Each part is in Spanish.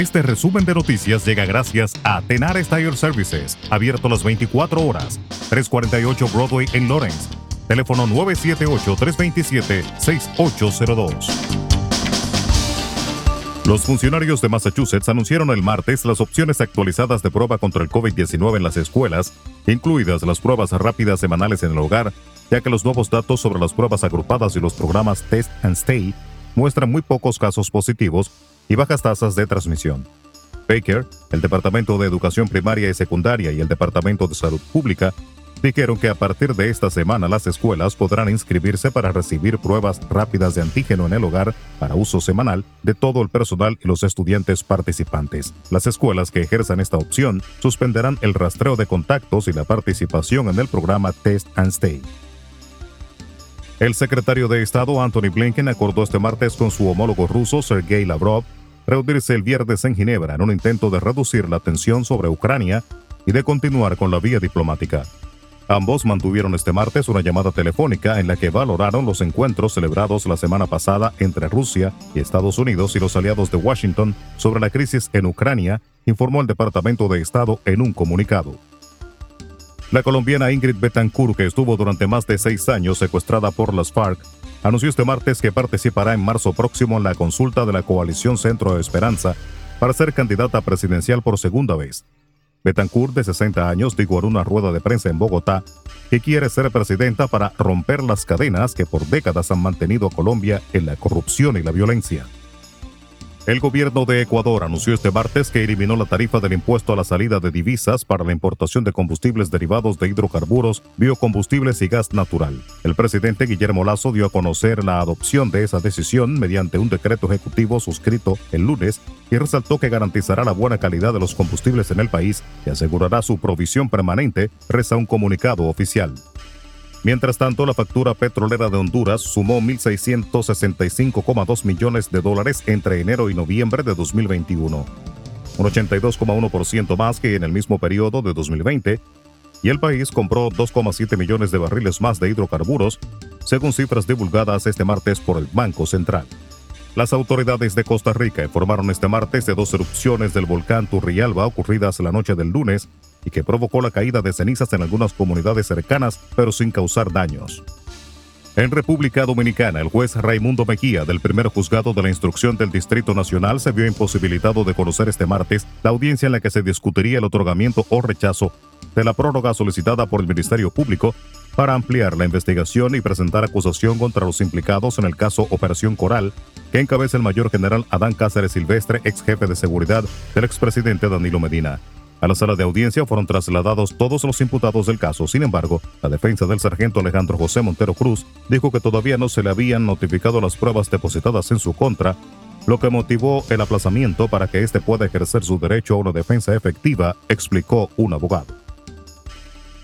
Este resumen de noticias llega gracias a Tenar Tire Services, abierto las 24 horas, 348 Broadway en Lawrence. Teléfono 978-327-6802. Los funcionarios de Massachusetts anunciaron el martes las opciones actualizadas de prueba contra el COVID-19 en las escuelas, incluidas las pruebas rápidas semanales en el hogar, ya que los nuevos datos sobre las pruebas agrupadas y los programas Test and Stay muestran muy pocos casos positivos y bajas tasas de transmisión. Baker, el Departamento de Educación Primaria y Secundaria y el Departamento de Salud Pública dijeron que a partir de esta semana las escuelas podrán inscribirse para recibir pruebas rápidas de antígeno en el hogar para uso semanal de todo el personal y los estudiantes participantes. Las escuelas que ejerzan esta opción suspenderán el rastreo de contactos y la participación en el programa Test and Stay. El secretario de Estado Anthony Blinken acordó este martes con su homólogo ruso Sergei Lavrov reunirse el viernes en Ginebra en un intento de reducir la tensión sobre Ucrania y de continuar con la vía diplomática. Ambos mantuvieron este martes una llamada telefónica en la que valoraron los encuentros celebrados la semana pasada entre Rusia y Estados Unidos y los aliados de Washington sobre la crisis en Ucrania, informó el Departamento de Estado en un comunicado. La colombiana Ingrid Betancourt, que estuvo durante más de seis años secuestrada por las FARC, anunció este martes que participará en marzo próximo en la consulta de la coalición Centro de Esperanza para ser candidata presidencial por segunda vez. Betancourt, de 60 años, dijo en una rueda de prensa en Bogotá que quiere ser presidenta para romper las cadenas que por décadas han mantenido a Colombia en la corrupción y la violencia. El gobierno de Ecuador anunció este martes que eliminó la tarifa del impuesto a la salida de divisas para la importación de combustibles derivados de hidrocarburos, biocombustibles y gas natural. El presidente Guillermo Lazo dio a conocer la adopción de esa decisión mediante un decreto ejecutivo suscrito el lunes y resaltó que garantizará la buena calidad de los combustibles en el país y asegurará su provisión permanente, reza un comunicado oficial. Mientras tanto, la factura petrolera de Honduras sumó 1.665,2 millones de dólares entre enero y noviembre de 2021, un 82,1% más que en el mismo periodo de 2020, y el país compró 2,7 millones de barriles más de hidrocarburos, según cifras divulgadas este martes por el Banco Central. Las autoridades de Costa Rica informaron este martes de dos erupciones del volcán Turrialba ocurridas la noche del lunes y que provocó la caída de cenizas en algunas comunidades cercanas, pero sin causar daños. En República Dominicana, el juez Raimundo Mejía del primer juzgado de la instrucción del Distrito Nacional se vio imposibilitado de conocer este martes la audiencia en la que se discutiría el otorgamiento o rechazo de la prórroga solicitada por el Ministerio Público para ampliar la investigación y presentar acusación contra los implicados en el caso Operación Coral, que encabeza el mayor general Adán Cáceres Silvestre, ex jefe de seguridad del expresidente Danilo Medina. A la sala de audiencia fueron trasladados todos los imputados del caso. Sin embargo, la defensa del sargento Alejandro José Montero Cruz dijo que todavía no se le habían notificado las pruebas depositadas en su contra, lo que motivó el aplazamiento para que éste pueda ejercer su derecho a una defensa efectiva, explicó un abogado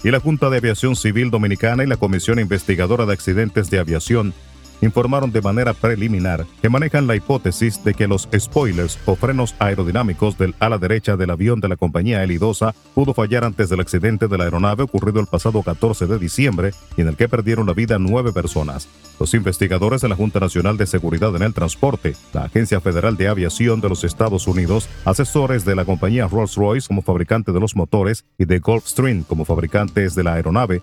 y la Junta de Aviación Civil Dominicana y la Comisión Investigadora de Accidentes de Aviación informaron de manera preliminar que manejan la hipótesis de que los spoilers o frenos aerodinámicos del ala derecha del avión de la compañía Elidosa pudo fallar antes del accidente de la aeronave ocurrido el pasado 14 de diciembre y en el que perdieron la vida nueve personas. Los investigadores de la Junta Nacional de Seguridad en el Transporte, la Agencia Federal de Aviación de los Estados Unidos, asesores de la compañía Rolls-Royce como fabricante de los motores y de Gulfstream como fabricantes de la aeronave,